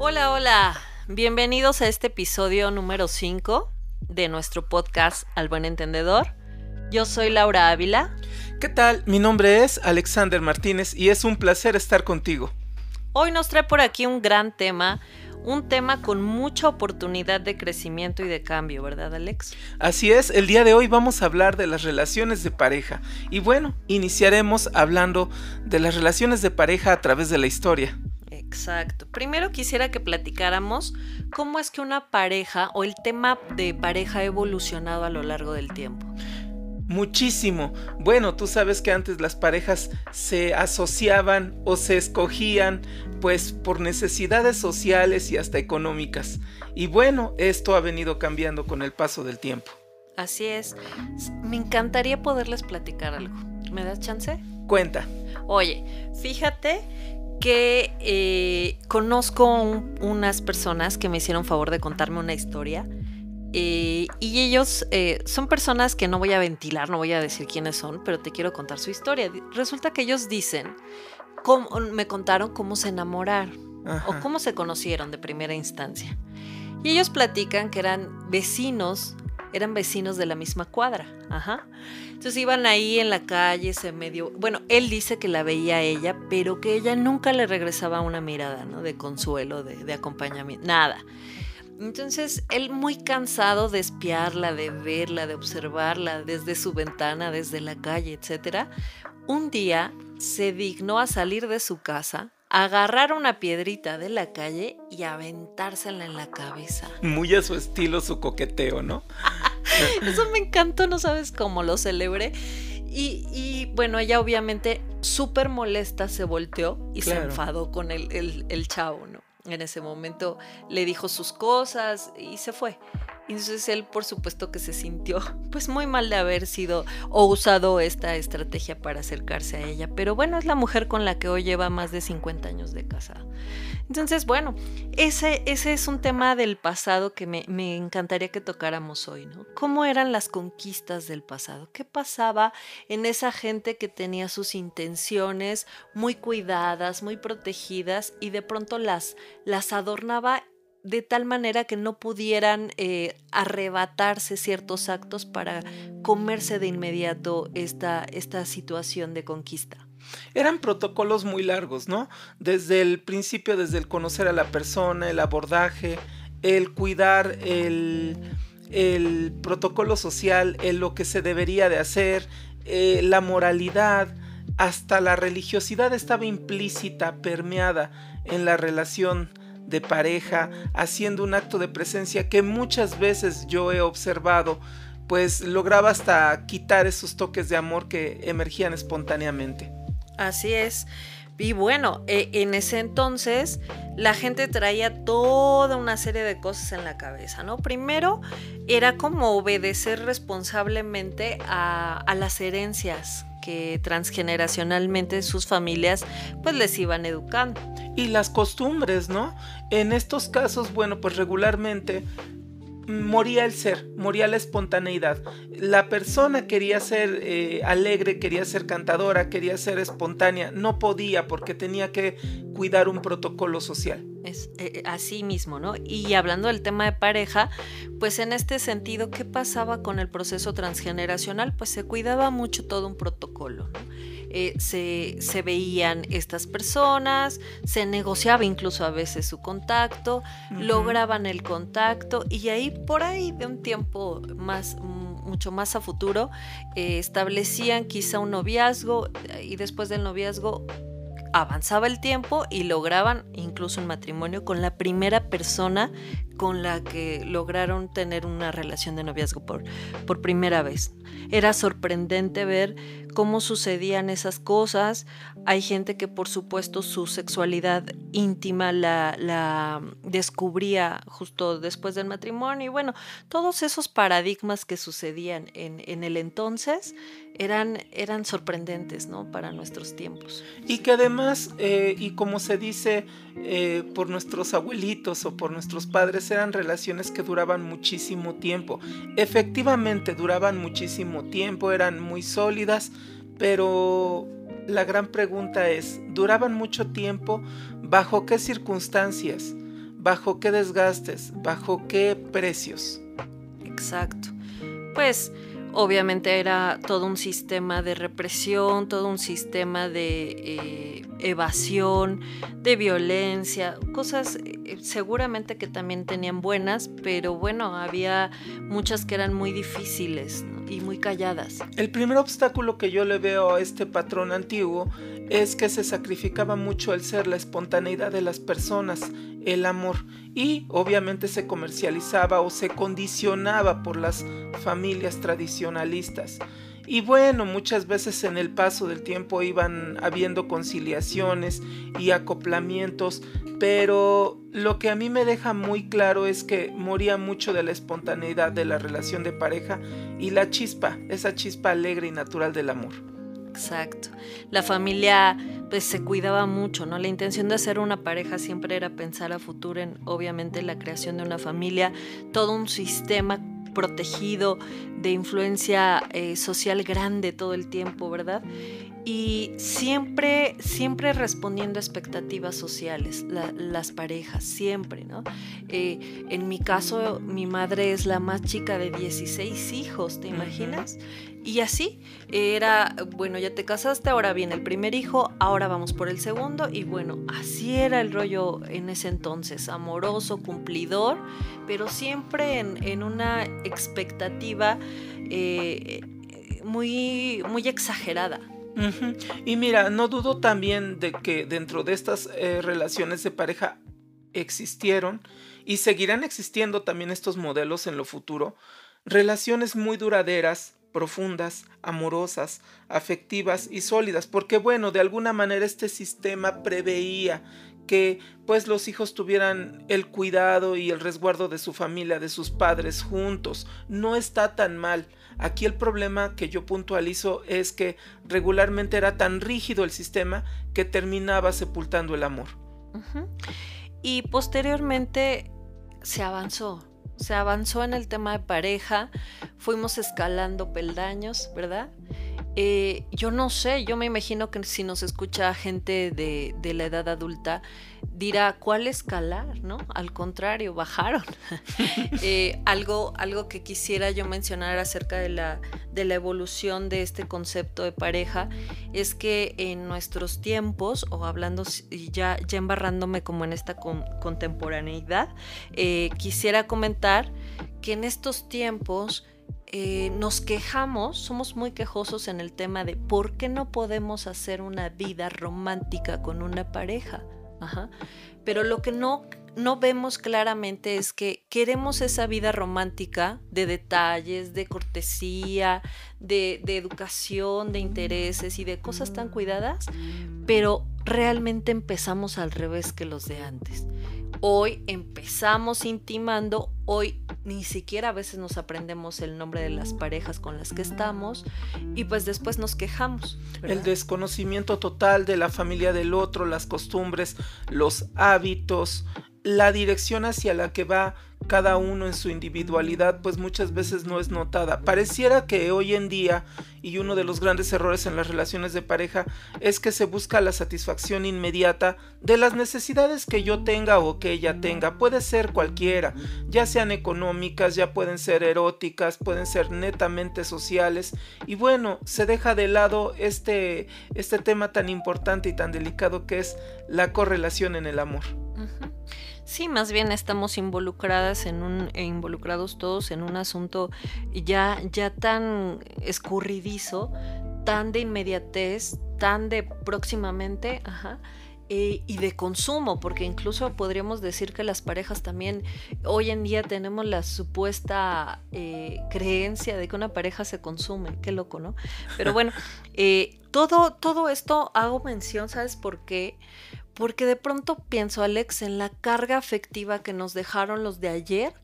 Hola, hola. Bienvenidos a este episodio número 5 de nuestro podcast Al Buen Entendedor. Yo soy Laura Ávila. ¿Qué tal? Mi nombre es Alexander Martínez y es un placer estar contigo. Hoy nos trae por aquí un gran tema, un tema con mucha oportunidad de crecimiento y de cambio, ¿verdad Alex? Así es, el día de hoy vamos a hablar de las relaciones de pareja. Y bueno, iniciaremos hablando de las relaciones de pareja a través de la historia. Exacto. Primero quisiera que platicáramos cómo es que una pareja o el tema de pareja ha evolucionado a lo largo del tiempo. Muchísimo. Bueno, tú sabes que antes las parejas se asociaban o se escogían pues por necesidades sociales y hasta económicas. Y bueno, esto ha venido cambiando con el paso del tiempo. Así es. Me encantaría poderles platicar algo. ¿Me das chance? Cuenta. Oye, fíjate que eh, conozco unas personas que me hicieron favor de contarme una historia. Eh, y ellos eh, son personas que no voy a ventilar, no voy a decir quiénes son, pero te quiero contar su historia. Resulta que ellos dicen, cómo, me contaron cómo se enamoraron o cómo se conocieron de primera instancia. Y ellos platican que eran vecinos, eran vecinos de la misma cuadra. Ajá. Entonces iban ahí en la calle, se medio... Bueno, él dice que la veía a ella, pero que ella nunca le regresaba una mirada, ¿no? De consuelo, de, de acompañamiento, nada. Entonces, él muy cansado de espiarla, de verla, de observarla desde su ventana, desde la calle, etc., un día se dignó a salir de su casa, agarrar una piedrita de la calle y aventársela en la cabeza. Muy a su estilo, su coqueteo, ¿no? Eso me encantó, no sabes cómo lo celebré. Y, bueno, ella obviamente súper molesta se volteó y se enfadó con el, el, el chavo, ¿no? En ese momento le dijo sus cosas y se fue. Entonces él, por supuesto, que se sintió pues muy mal de haber sido o usado esta estrategia para acercarse a ella. Pero bueno, es la mujer con la que hoy lleva más de 50 años de casado. Entonces, bueno, ese, ese es un tema del pasado que me, me encantaría que tocáramos hoy, ¿no? ¿Cómo eran las conquistas del pasado? ¿Qué pasaba en esa gente que tenía sus intenciones muy cuidadas, muy protegidas y de pronto las, las adornaba de tal manera que no pudieran eh, arrebatarse ciertos actos para comerse de inmediato esta, esta situación de conquista. Eran protocolos muy largos, ¿no? Desde el principio, desde el conocer a la persona, el abordaje, el cuidar el, el protocolo social, el lo que se debería de hacer, eh, la moralidad, hasta la religiosidad estaba implícita, permeada en la relación de pareja, haciendo un acto de presencia que muchas veces yo he observado, pues lograba hasta quitar esos toques de amor que emergían espontáneamente. Así es. Y bueno, e, en ese entonces la gente traía toda una serie de cosas en la cabeza, ¿no? Primero era como obedecer responsablemente a, a las herencias transgeneracionalmente sus familias pues les iban educando. Y las costumbres, ¿no? En estos casos, bueno, pues regularmente moría el ser, moría la espontaneidad. La persona quería ser eh, alegre, quería ser cantadora, quería ser espontánea, no podía porque tenía que cuidar un protocolo social. Es eh, eh, así mismo, ¿no? Y hablando del tema de pareja, pues en este sentido, ¿qué pasaba con el proceso transgeneracional? Pues se cuidaba mucho todo un protocolo, ¿no? Eh, se, veían estas personas, se negociaba incluso a veces su contacto, lograban el contacto y ahí por ahí de un tiempo más mucho más a futuro establecían quizá un noviazgo y después del noviazgo avanzaba el tiempo y lograban incluso un matrimonio con la primera persona con la que lograron tener una relación de noviazgo por, por primera vez. Era sorprendente ver cómo sucedían esas cosas. Hay gente que por supuesto su sexualidad íntima la, la descubría justo después del matrimonio y bueno, todos esos paradigmas que sucedían en, en el entonces eran, eran sorprendentes ¿no? para nuestros tiempos. Y que además, eh, y como se dice eh, por nuestros abuelitos o por nuestros padres, eran relaciones que duraban muchísimo tiempo. Efectivamente, duraban muchísimo tiempo, eran muy sólidas, pero la gran pregunta es, ¿duraban mucho tiempo? ¿Bajo qué circunstancias? bajo qué desgastes, bajo qué precios. Exacto. Pues obviamente era todo un sistema de represión, todo un sistema de eh, evasión, de violencia, cosas eh, seguramente que también tenían buenas, pero bueno, había muchas que eran muy difíciles y muy calladas. El primer obstáculo que yo le veo a este patrón antiguo es que se sacrificaba mucho el ser, la espontaneidad de las personas, el amor y obviamente se comercializaba o se condicionaba por las familias tradicionalistas. Y bueno, muchas veces en el paso del tiempo iban habiendo conciliaciones y acoplamientos, pero lo que a mí me deja muy claro es que moría mucho de la espontaneidad de la relación de pareja y la chispa, esa chispa alegre y natural del amor. Exacto. La familia pues se cuidaba mucho, ¿no? La intención de hacer una pareja siempre era pensar a futuro en obviamente la creación de una familia, todo un sistema protegido de influencia eh, social grande todo el tiempo, ¿verdad? y siempre, siempre respondiendo a expectativas sociales, las parejas, siempre, ¿no? Eh, en mi caso, mi madre es la más chica de 16 hijos, ¿te imaginas? Y así era, bueno, ya te casaste, ahora viene el primer hijo, ahora vamos por el segundo, y bueno, así era el rollo en ese entonces, amoroso, cumplidor, pero siempre en, una expectativa eh, muy, muy exagerada. Y mira, no dudo también de que dentro de estas eh, relaciones de pareja existieron y seguirán existiendo también estos modelos en lo futuro, relaciones muy duraderas, profundas, amorosas, afectivas y sólidas, porque bueno, de alguna manera este sistema preveía que pues los hijos tuvieran el cuidado y el resguardo de su familia, de sus padres juntos. No está tan mal. Aquí el problema que yo puntualizo es que regularmente era tan rígido el sistema que terminaba sepultando el amor. Y posteriormente se avanzó, se avanzó en el tema de pareja, fuimos escalando peldaños, ¿verdad? Eh, yo no sé, yo me imagino que si nos escucha gente de, de, la edad adulta, dirá, ¿cuál escalar? ¿No? Al contrario, bajaron. Eh, algo, algo que quisiera yo mencionar acerca de la, de la evolución de este concepto de pareja es que en nuestros tiempos, o hablando ya, ya embarrándome como en esta contemporaneidad, eh, quisiera comentar que en estos tiempos eh, nos quejamos, somos muy quejosos en el tema de por qué no podemos hacer una vida romántica con una pareja. Pero lo que no, no vemos claramente es que queremos esa vida romántica de detalles, de cortesía, de, de educación, de intereses y de cosas tan cuidadas, pero realmente empezamos al revés que los de antes. Hoy empezamos intimando, hoy ni siquiera a veces nos aprendemos el nombre de las parejas con las que estamos y pues después nos quejamos. El desconocimiento total de la familia del otro, las costumbres, los hábitos, la dirección hacia la que va cada uno en su individualidad pues muchas veces no es notada. Pareciera que hoy en día, y uno de los grandes errores en las relaciones de pareja, es que se busca la satisfacción inmediata de las necesidades que yo tenga o que ella tenga. Puede ser cualquiera, ya sean económicas, ya pueden ser eróticas, pueden ser netamente sociales. Y bueno, se deja de lado este, este tema tan importante y tan delicado que es la correlación en el amor. Sí, más bien estamos involucradas en un, e involucrados todos en un asunto ya, ya tan escurridizo, tan de inmediatez, tan de próximamente, ajá, eh, y de consumo, porque incluso podríamos decir que las parejas también hoy en día tenemos la supuesta eh, creencia de que una pareja se consume, qué loco, ¿no? Pero bueno, eh, todo, todo esto hago mención, ¿sabes por qué? Porque de pronto pienso, Alex, en la carga afectiva que nos dejaron los de ayer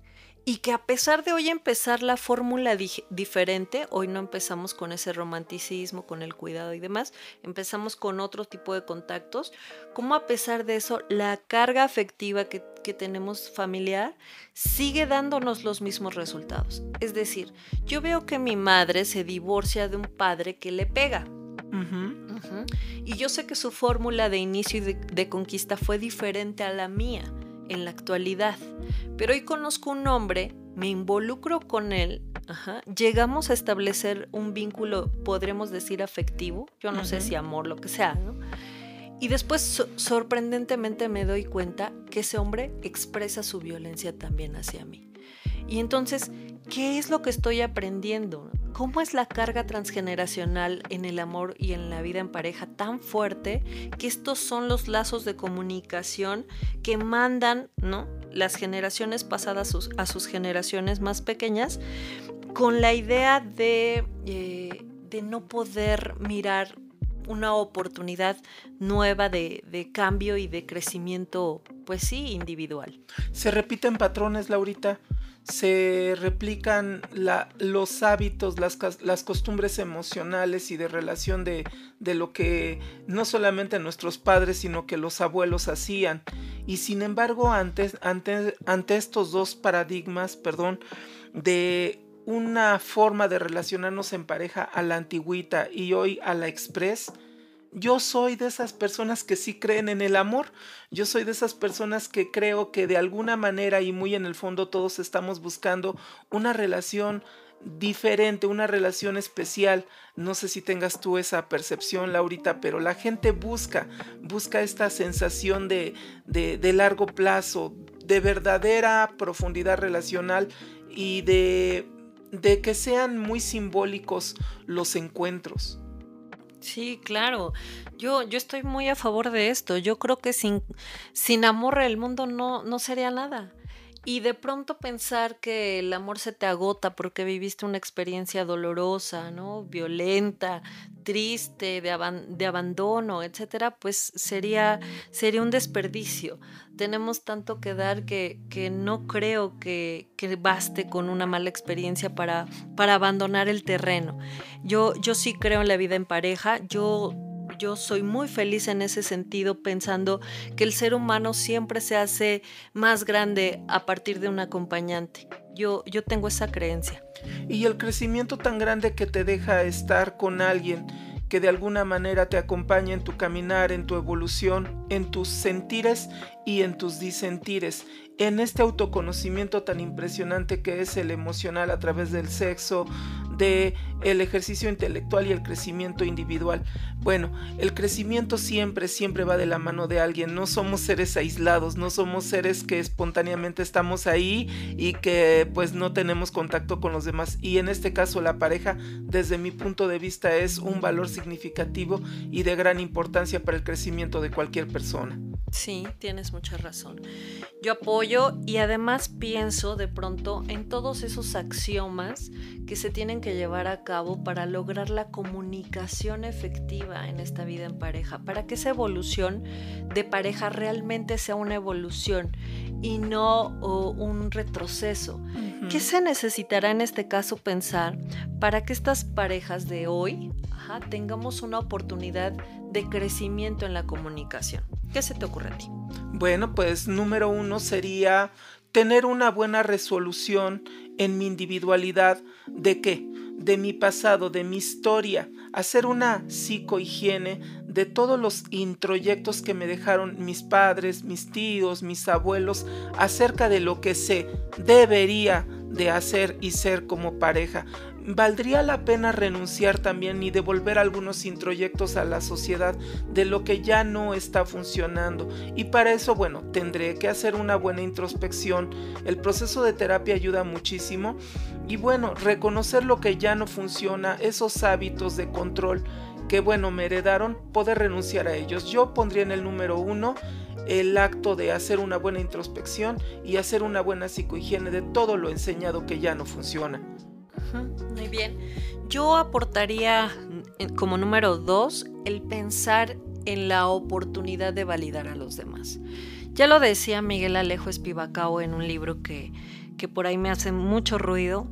y que a pesar de hoy empezar la fórmula diferente, hoy no empezamos con ese romanticismo, con el cuidado y demás, empezamos con otro tipo de contactos, como a pesar de eso, la carga afectiva que, tenemos familiar sigue dándonos los mismos resultados. Es decir, yo veo que mi madre se divorcia de un padre que le pega. Y yo sé que su fórmula de inicio y de, conquista fue diferente a la mía. en la actualidad. Pero hoy conozco un hombre, me involucro con él, llegamos a establecer un vínculo, podremos decir, afectivo, yo no sé si amor, lo que sea, ¿no? Y después, sorprendentemente, me doy cuenta que ese hombre expresa su violencia también hacia mí. Y entonces, ¿qué es lo que estoy aprendiendo? ¿Cómo es la carga transgeneracional en el amor y en la vida en pareja tan fuerte que estos son los lazos de comunicación que mandan ¿no? las generaciones pasadas a sus, generaciones más pequeñas con la idea de, eh, de no poder mirar una oportunidad nueva de, de, cambio y de crecimiento, pues sí, individual. Se repiten patrones, Laurita se replican los hábitos, las, costumbres emocionales y de relación de, de, lo que no solamente nuestros padres, sino que los abuelos hacían. Y sin embargo, antes, ante, ante estos dos paradigmas, perdón, de una forma de relacionarnos en pareja a la antigüita y hoy a la express, yo soy de esas personas que sí creen en el amor. Yo soy de esas personas que creo que de alguna manera y muy en el fondo todos estamos buscando una relación diferente, una relación especial. No sé si tengas tú esa percepción, Laurita, pero la gente busca, busca esta sensación de, de, largo plazo, de verdadera profundidad relacional y de, de que sean muy simbólicos los encuentros. Sí, claro. Yo, yo estoy muy a favor de esto. Yo creo que sin, sin amor el mundo no, no sería nada. Y de pronto pensar que el amor se te agota porque viviste una experiencia dolorosa, ¿no? Violenta, triste, de, de abandono, etcétera, pues sería, sería un desperdicio. Tenemos tanto que dar que, que no creo que, que, baste con una mala experiencia para, para abandonar el terreno. Yo, yo sí creo en la vida en pareja. Yo yo soy muy feliz en ese sentido pensando que el ser humano siempre se hace más grande a partir de un acompañante. Yo, yo tengo esa creencia. Y el crecimiento tan grande que te deja estar con alguien que de alguna manera te acompaña en tu caminar, en tu evolución, en tus sentires y en tus disentires, en este autoconocimiento tan impresionante que es el emocional a través del sexo, de el ejercicio intelectual y el crecimiento individual. Bueno, el crecimiento siempre, siempre va de la mano de alguien. No somos seres aislados, no somos seres que espontáneamente estamos ahí y que pues no tenemos contacto con los demás. Y en este caso la pareja, desde mi punto de vista, es un valor significativo y de gran importancia para el crecimiento de cualquier persona. Sí, tienes mucha razón. Yo apoyo y además pienso de pronto en todos esos axiomas que se tienen que llevar a cabo para lograr la comunicación efectiva en esta vida en pareja, para que esa evolución de pareja realmente sea una evolución y no un retroceso. ¿Qué se necesitará en este caso pensar para que estas parejas de hoy tengamos una oportunidad de crecimiento en la comunicación? ¿Qué se te ocurre a ti? Bueno, pues número uno sería tener una buena resolución en mi individualidad de qué? De mi pasado, de mi historia, hacer una psicohigiene de todos los introyectos que me dejaron mis padres, mis tíos, mis abuelos acerca de lo que se debería de hacer y ser como pareja valdría la pena renunciar también y devolver algunos introyectos a la sociedad de lo que ya no está funcionando. Y para eso, bueno, tendré que hacer una buena introspección. El proceso de terapia ayuda muchísimo. Y bueno, reconocer lo que ya no funciona, esos hábitos de control que, bueno, me heredaron, poder renunciar a ellos. Yo pondría en el número uno el acto de hacer una buena introspección y hacer una buena psicohigiene de todo lo enseñado que ya no funciona. Muy bien. Yo aportaría como número dos el pensar en la oportunidad de validar a los demás. Ya lo decía Miguel Alejo Espivacao en un libro que, que por ahí me hace mucho ruido.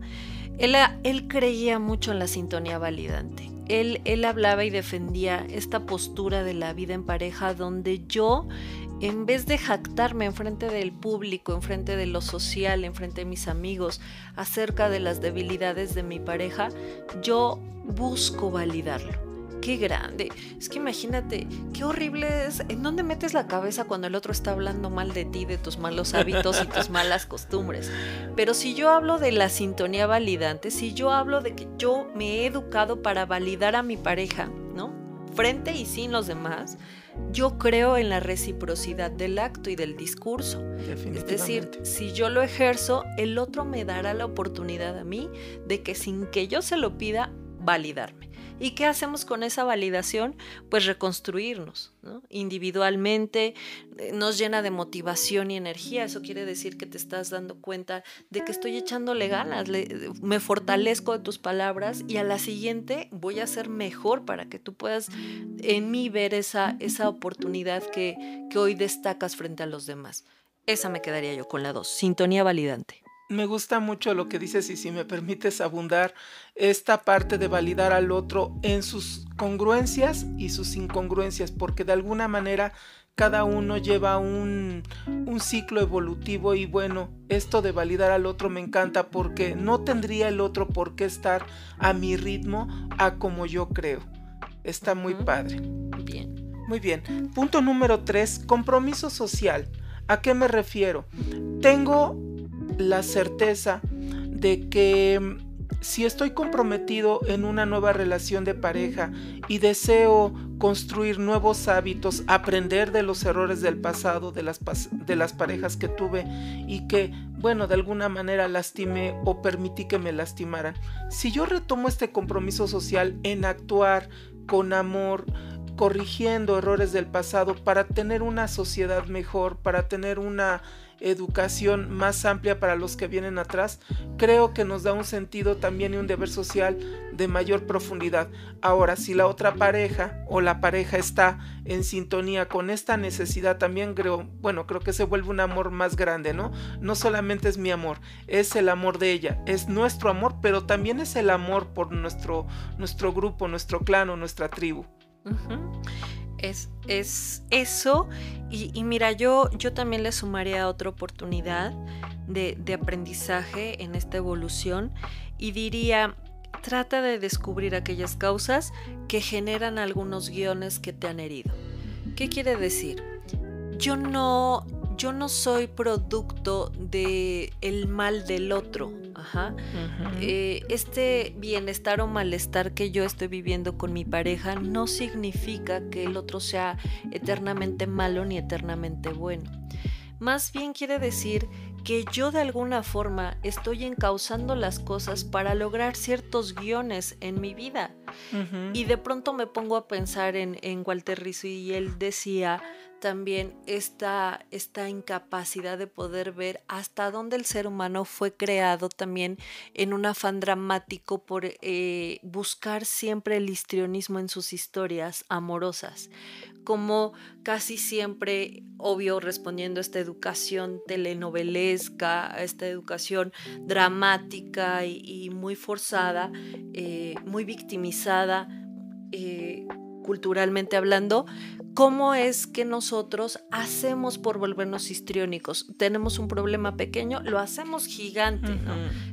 Él, él creía mucho en la sintonía validante. Él, él, hablaba y defendía esta postura de la vida en pareja donde yo en vez de jactarme enfrente del público, enfrente de lo social, enfrente de mis amigos, acerca de las debilidades de mi pareja, yo busco validarlo. Qué grande. Es que imagínate, qué horrible es. ¿En dónde metes la cabeza cuando el otro está hablando mal de ti, de tus malos hábitos y tus malas costumbres? Pero si yo hablo de la sintonía validante, si yo hablo de que yo me he educado para validar a mi pareja, ¿no? Frente y sin los demás, yo creo en la reciprocidad del acto y del discurso. Es decir, si yo lo ejerzo, el otro me dará la oportunidad a mí de que sin que yo se lo pida, validarme. ¿Y qué hacemos con esa validación? Pues reconstruirnos individualmente, eh, nos llena de motivación y energía. Eso quiere decir que te estás dando cuenta de que estoy echándole ganas, me fortalezco de tus palabras y a la siguiente voy a ser mejor para que tú puedas en mí ver esa, esa oportunidad que, que hoy destacas frente a los demás. Esa me quedaría yo con la dos, sintonía validante me gusta mucho lo que dices y si me permites abundar esta parte de validar al otro en sus congruencias y sus incongruencias, porque de alguna manera cada uno lleva un, un, ciclo evolutivo y bueno, esto de validar al otro me encanta porque no tendría el otro por qué estar a mi ritmo, a como yo creo. Está muy padre. Bien. Muy bien. Punto número tres, compromiso social. ¿A qué me refiero? Tengo la certeza de que mm, si estoy comprometido en una nueva relación de pareja y deseo construir nuevos hábitos, aprender de los errores del pasado, de las, de las parejas que tuve y que, bueno, de alguna manera lastimé o permití que me lastimaran, si yo retomo este compromiso social en actuar con amor, corrigiendo errores del pasado para tener una sociedad mejor, para tener una educación más amplia para los que vienen atrás, creo que nos da un sentido también y un deber social de mayor profundidad. Ahora, si la otra pareja o la pareja está en sintonía con esta necesidad, también creo, bueno, creo que se vuelve un amor más grande, ¿no? No solamente es mi amor, es el amor de ella, es nuestro amor, pero también es el amor por nuestro, nuestro grupo, nuestro clan o nuestra tribu. Es, es eso. Y, mira, yo, yo también le sumaría otra oportunidad de, de aprendizaje en esta evolución y diría, trata de descubrir aquellas causas que generan algunos guiones que te han herido. ¿Qué quiere decir? Yo no, yo no soy producto de el mal del otro. Ajá. Eh, este bienestar o malestar que yo estoy viviendo con mi pareja no significa que el otro sea eternamente malo ni eternamente bueno. Más bien quiere decir que yo de alguna forma estoy encauzando las cosas para lograr ciertos guiones en mi vida. Y de pronto me pongo a pensar en, en Walter Rizzo y él decía, también esta, esta incapacidad de poder ver hasta dónde el ser humano fue creado también en un afán dramático por eh, buscar siempre el histrionismo en sus historias amorosas, como casi siempre, obvio, respondiendo a esta educación telenovelesca, a esta educación dramática y, muy forzada, eh, muy victimizada. Eh, culturalmente hablando, cómo es que nosotros hacemos por volvernos histriónicos. Tenemos un problema pequeño, lo hacemos gigante,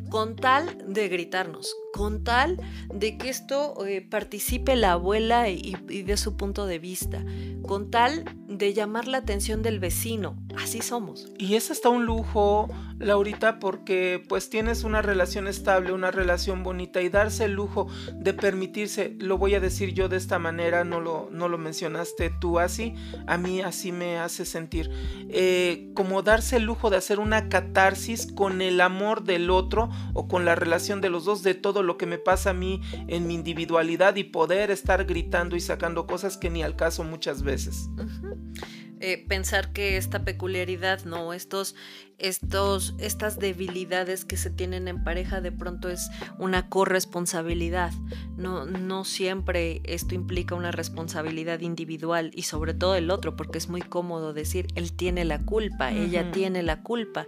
Con tal de gritarnos, con tal de que esto eh, participe la abuela y, y, de su punto de vista, con tal de llamar la atención del vecino. Así somos. Y es hasta un lujo, Laurita, porque pues tienes una relación estable, una relación bonita y darse el lujo de permitirse, lo voy a decir yo de esta manera, no lo, no lo mencionaste tú así, a mí así me hace sentir, eh, como darse el lujo de hacer una catarsis con el amor del otro o con la relación de los dos, de todo lo que me pasa a mí en mi individualidad y poder estar gritando y sacando cosas que ni al caso muchas veces. Eh, pensar que esta peculiaridad, no, estos, estos, estas debilidades que se tienen en pareja de pronto es una corresponsabilidad. No, no siempre esto implica una responsabilidad individual y sobre todo el otro, porque es muy cómodo decir él tiene la culpa, ella tiene la culpa.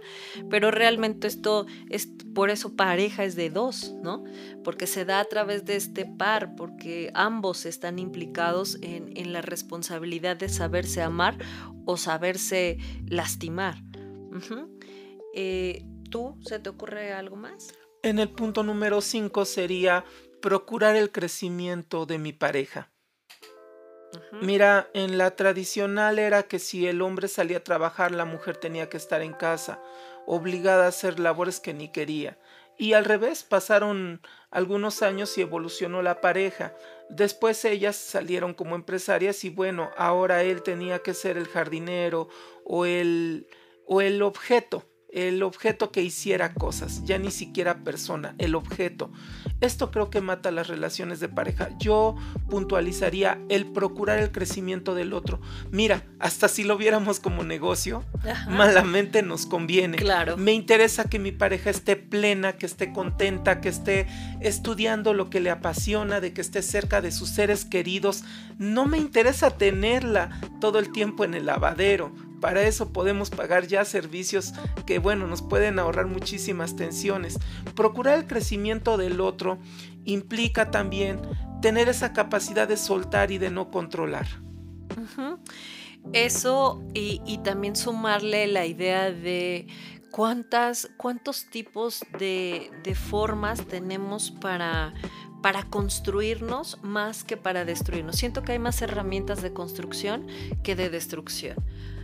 Pero realmente esto es por eso pareja es de dos, ¿no? Porque se da a través de este par, porque ambos están implicados en, en la responsabilidad de saberse amar o saberse lastimar. Eh, ¿Tú se te ocurre algo más? En el punto número 5 sería procurar el crecimiento de mi pareja. Mira, en la tradicional era que si el hombre salía a trabajar, la mujer tenía que estar en casa, obligada a hacer labores que ni quería. Y al revés, pasaron algunos años y evolucionó la pareja. Después ellas salieron como empresarias y bueno, ahora él tenía que ser el jardinero o el, o el objeto el objeto que hiciera cosas, ya ni siquiera persona, el objeto. Esto creo que mata las relaciones de pareja. Yo puntualizaría el procurar el crecimiento del otro. Mira, hasta si lo viéramos como negocio, malamente nos conviene. Claro. Me interesa que mi pareja esté plena, que esté contenta, que esté estudiando lo que le apasiona, de que esté cerca de sus seres queridos. No me interesa tenerla todo el tiempo en el lavadero para eso podemos pagar ya servicios que, bueno, nos pueden ahorrar muchísimas tensiones. Procurar el crecimiento del otro implica también tener esa capacidad de soltar y de no controlar. Eso y, también sumarle la idea de cuántas, cuántos tipos de, de formas tenemos para, para construirnos más que para destruirnos. Siento que hay más herramientas de construcción que de destrucción.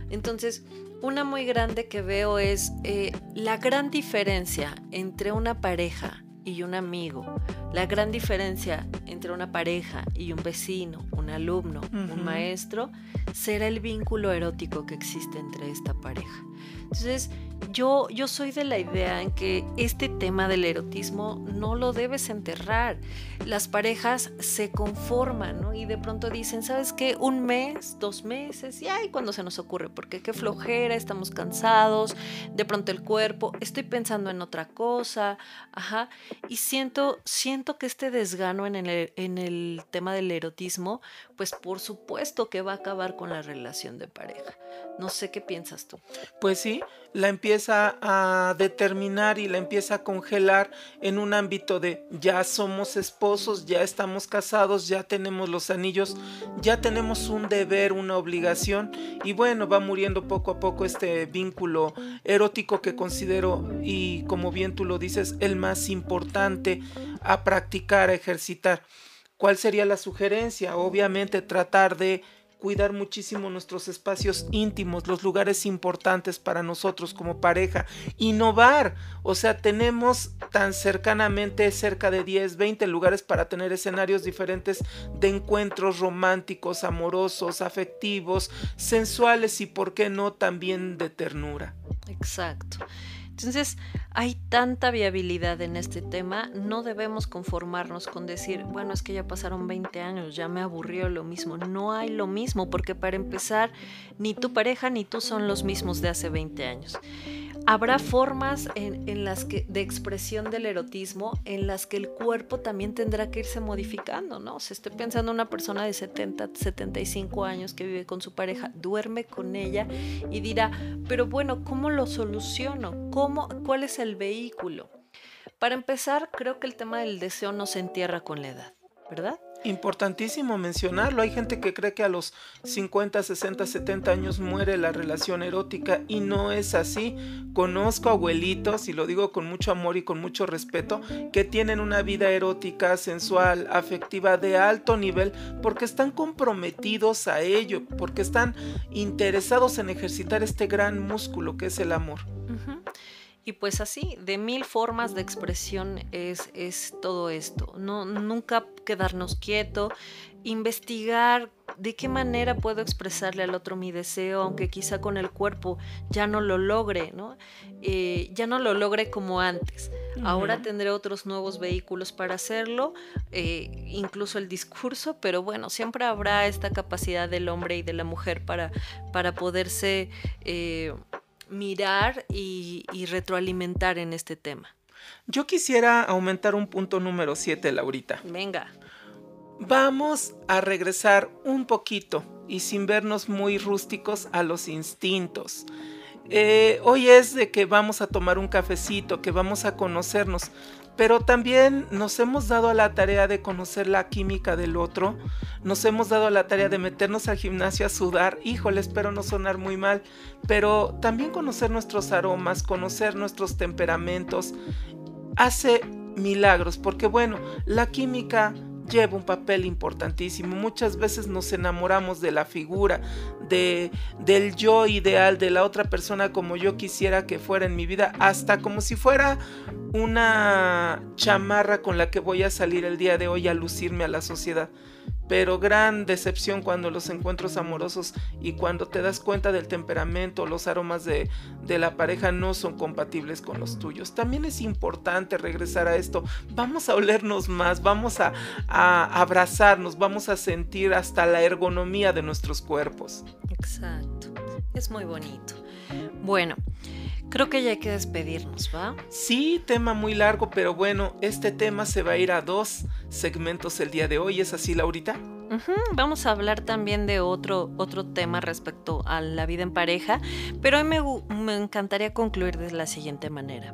Entonces, una muy grande que veo es eh, la gran diferencia entre una pareja y un amigo, la gran diferencia entre una pareja y un vecino, un alumno, un maestro, será el vínculo erótico que existe entre esta pareja. Entonces, yo, yo soy de la idea en que este tema del erotismo no lo debes enterrar. Las parejas se conforman, ¿no? Y de pronto dicen, ¿sabes qué? Un mes, dos meses, y ay, cuando se nos ocurre, porque qué flojera, estamos cansados, de pronto el cuerpo, estoy pensando en otra cosa, ajá. Y siento, siento que este desgano en el, en el tema del erotismo, pues por supuesto que va a acabar con la relación de pareja. No sé qué piensas tú. Pues sí, la empieza a determinar y la empieza a congelar en un ámbito de ya somos esposos, ya estamos casados, ya tenemos los anillos, ya tenemos un deber, una obligación y bueno, va muriendo poco a poco este vínculo erótico que considero y como bien tú lo dices, el más importante a practicar, a ejercitar. ¿Cuál sería la sugerencia? Obviamente tratar de cuidar muchísimo nuestros espacios íntimos, los lugares importantes para nosotros como pareja, innovar, o sea, tenemos tan cercanamente cerca de 10, 20 lugares para tener escenarios diferentes de encuentros románticos, amorosos, afectivos, sensuales y, por qué no, también de ternura. Exacto. Entonces, hay tanta viabilidad en este tema, no debemos conformarnos con decir, bueno, es que ya pasaron 20 años, ya me aburrió lo mismo. No hay lo mismo, porque para empezar, ni tu pareja ni tú son los mismos de hace 20 años habrá formas en, las que, de expresión del erotismo en las que el cuerpo también tendrá que irse modificando, ¿no? Se estoy pensando en una persona de 70, 75 años que vive con su pareja, duerme con ella y dirá, pero bueno, ¿cómo lo soluciono? ¿Cómo, ¿Cuál es el vehículo? Para empezar, creo que el tema del deseo no se entierra con la edad, ¿verdad? Importantísimo mencionarlo. Hay gente que cree que a los 50, 60, 70 años muere la relación erótica y no es así. Conozco abuelitos, y lo digo con mucho amor y con mucho respeto, que tienen una vida erótica, sensual, afectiva de alto nivel porque están comprometidos a ello, porque están interesados en ejercitar este gran músculo que es el amor. Y pues así, de mil formas de expresión es, es todo esto. No, nunca quedarnos quieto, investigar de qué manera puedo expresarle al otro mi deseo, aunque quizá con el cuerpo ya no lo logre, ¿no? Eh, ya no lo logre como antes. Ahora tendré otros nuevos vehículos para hacerlo, eh, incluso el discurso, pero bueno, siempre habrá esta capacidad del hombre y de la mujer para, para poderse... Eh, mirar y, retroalimentar en este tema. Yo quisiera aumentar un punto número 7, Laurita. Venga. Vamos a regresar un poquito y sin vernos muy rústicos a los instintos. Eh, hoy es de que vamos a tomar un cafecito, que vamos a conocernos, pero también nos hemos dado a la tarea de conocer la química del otro, nos hemos dado a la tarea de meternos al gimnasio a sudar, híjole, espero no sonar muy mal, pero también conocer nuestros aromas, conocer nuestros temperamentos, hace milagros, porque bueno, la química lleva un papel importantísimo. Muchas veces nos enamoramos de la figura, de, del yo ideal, de la otra persona como yo quisiera que fuera en mi vida, hasta como si fuera una chamarra con la que voy a salir el día de hoy a lucirme a la sociedad pero gran decepción cuando los encuentros amorosos y cuando te das cuenta del temperamento, los aromas de, la pareja no son compatibles con los tuyos. También es importante regresar a esto. Vamos a olernos más, vamos a, a abrazarnos, vamos a sentir hasta la ergonomía de nuestros cuerpos. Exacto, es muy bonito. Bueno, Creo que ya hay que despedirnos, ¿va? Sí, tema muy largo, pero bueno, este tema se va a ir a dos segmentos el día de hoy. ¿Es así, Laurita? Vamos a hablar también de otro, otro tema respecto a la vida en pareja, pero hoy me, me encantaría concluir de la siguiente manera.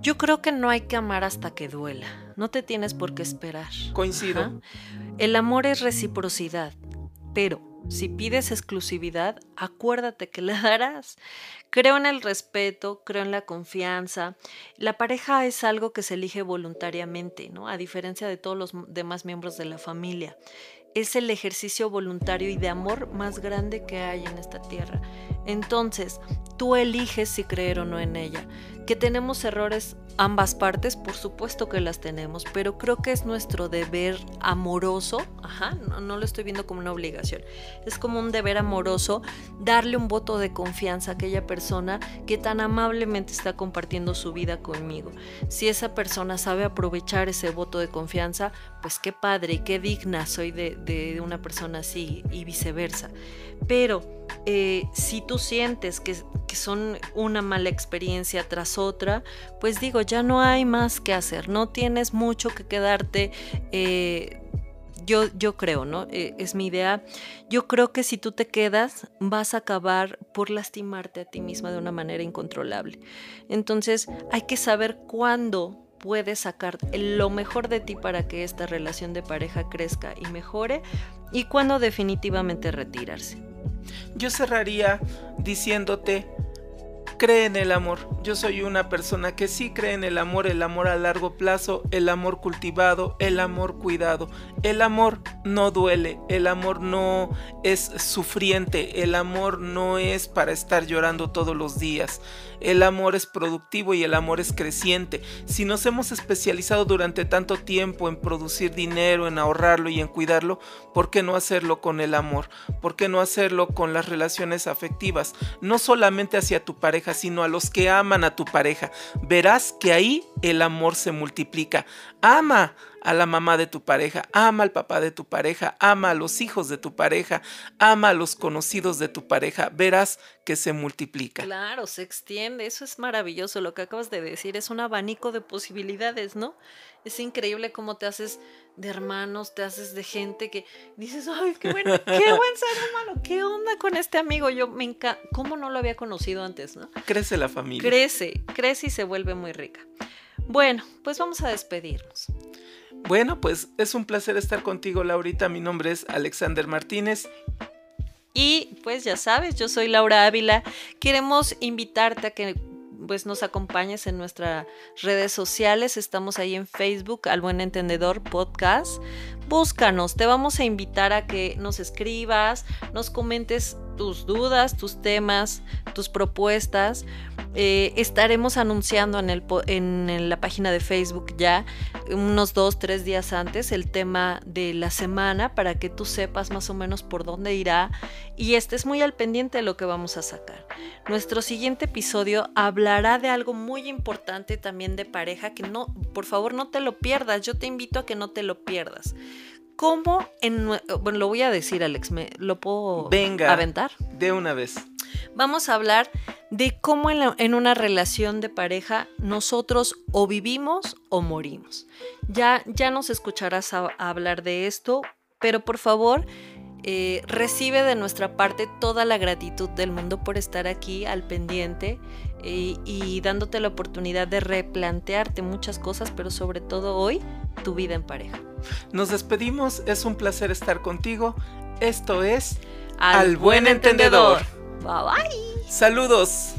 Yo creo que no hay que amar hasta que duela. No te tienes por qué esperar. Coincido. El amor es reciprocidad, pero si pides exclusividad, acuérdate que la darás. Creo en el respeto, creo en la confianza. La pareja es algo que se elige voluntariamente, ¿no? A diferencia de todos los demás miembros de la familia. Es el ejercicio voluntario y de amor más grande que hay en esta tierra. Entonces, tú eliges si creer o no en ella. Que tenemos errores ambas partes, por supuesto que las tenemos, pero creo que es nuestro deber amoroso, ajá, no, lo estoy viendo como una obligación, es como un deber amoroso darle un voto de confianza a aquella persona que tan amablemente está compartiendo su vida conmigo. Si esa persona sabe aprovechar ese voto de confianza, pues qué padre y qué digna soy de, de una persona así y viceversa. Pero eh, si tú sientes que, son una mala experiencia tras otra, pues digo, ya no hay más que hacer, no tienes mucho que quedarte. Eh, yo, yo creo, ¿no? Eh, es mi idea. Yo creo que si tú te quedas, vas a acabar por lastimarte a ti misma de una manera incontrolable. Entonces, hay que saber cuándo puedes sacar lo mejor de ti para que esta relación de pareja crezca y mejore y cuándo definitivamente retirarse. Yo cerraría diciéndote, cree en el amor. Yo soy una persona que sí cree en el amor, el amor a largo plazo, el amor cultivado, el amor cuidado. El amor no duele, el amor no es sufriente, el amor no es para estar llorando todos los días. El amor es productivo y el amor es creciente. Si nos hemos especializado durante tanto tiempo en producir dinero, en ahorrarlo y en cuidarlo, ¿por qué no hacerlo con el amor? ¿Por qué no hacerlo con las relaciones afectivas? No solamente hacia tu pareja, sino a los que aman a tu pareja. Verás que ahí el amor se multiplica. Ama a la mamá de tu pareja, ama al papá de tu pareja, ama a los hijos de tu pareja, ama a los conocidos de tu pareja, verás que se multiplica. Claro, se extiende, eso es maravilloso, lo que acabas de decir, es un abanico de posibilidades, ¿no? Es increíble cómo te haces de hermanos, te haces de gente que dices, ay, qué, bueno, qué buen ser humano, qué onda con este amigo, yo me encanta, ¿cómo no lo había conocido antes, no? Crece la familia. Crece, crece y se vuelve muy rica. Bueno, pues vamos a despedirnos. Bueno, pues es un placer estar contigo, Laurita. Mi nombre es Alexander Martínez. Y pues ya sabes, yo soy Laura Ávila. Queremos invitarte a que pues nos acompañes en nuestras redes sociales. Estamos ahí en Facebook, Al Buen Entendedor Podcast. Búscanos, te vamos a invitar a que nos escribas, nos comentes tus dudas, tus temas, tus propuestas. Eh, estaremos anunciando en, el, en, la página de Facebook ya unos dos, tres días antes el tema de la semana para que tú sepas más o menos por dónde irá y estés muy al pendiente de lo que vamos a sacar. Nuestro siguiente episodio hablará de algo muy importante también de pareja que no, por favor no te lo pierdas. Yo te invito a que no te lo pierdas. ¿Cómo en... Bueno, lo voy a decir, Alex, ¿me lo puedo Venga, aventar? De una vez. Vamos a hablar de cómo en, una relación de pareja nosotros o vivimos o morimos. Ya, ya nos escucharás a, hablar de esto, pero por favor eh, recibe de nuestra parte toda la gratitud del mundo por estar aquí al pendiente y dándote la oportunidad de replantearte muchas cosas, pero sobre todo hoy tu vida en pareja. Nos despedimos, es un placer estar contigo. Esto es Al, buen, entendedor. Bye bye. Saludos.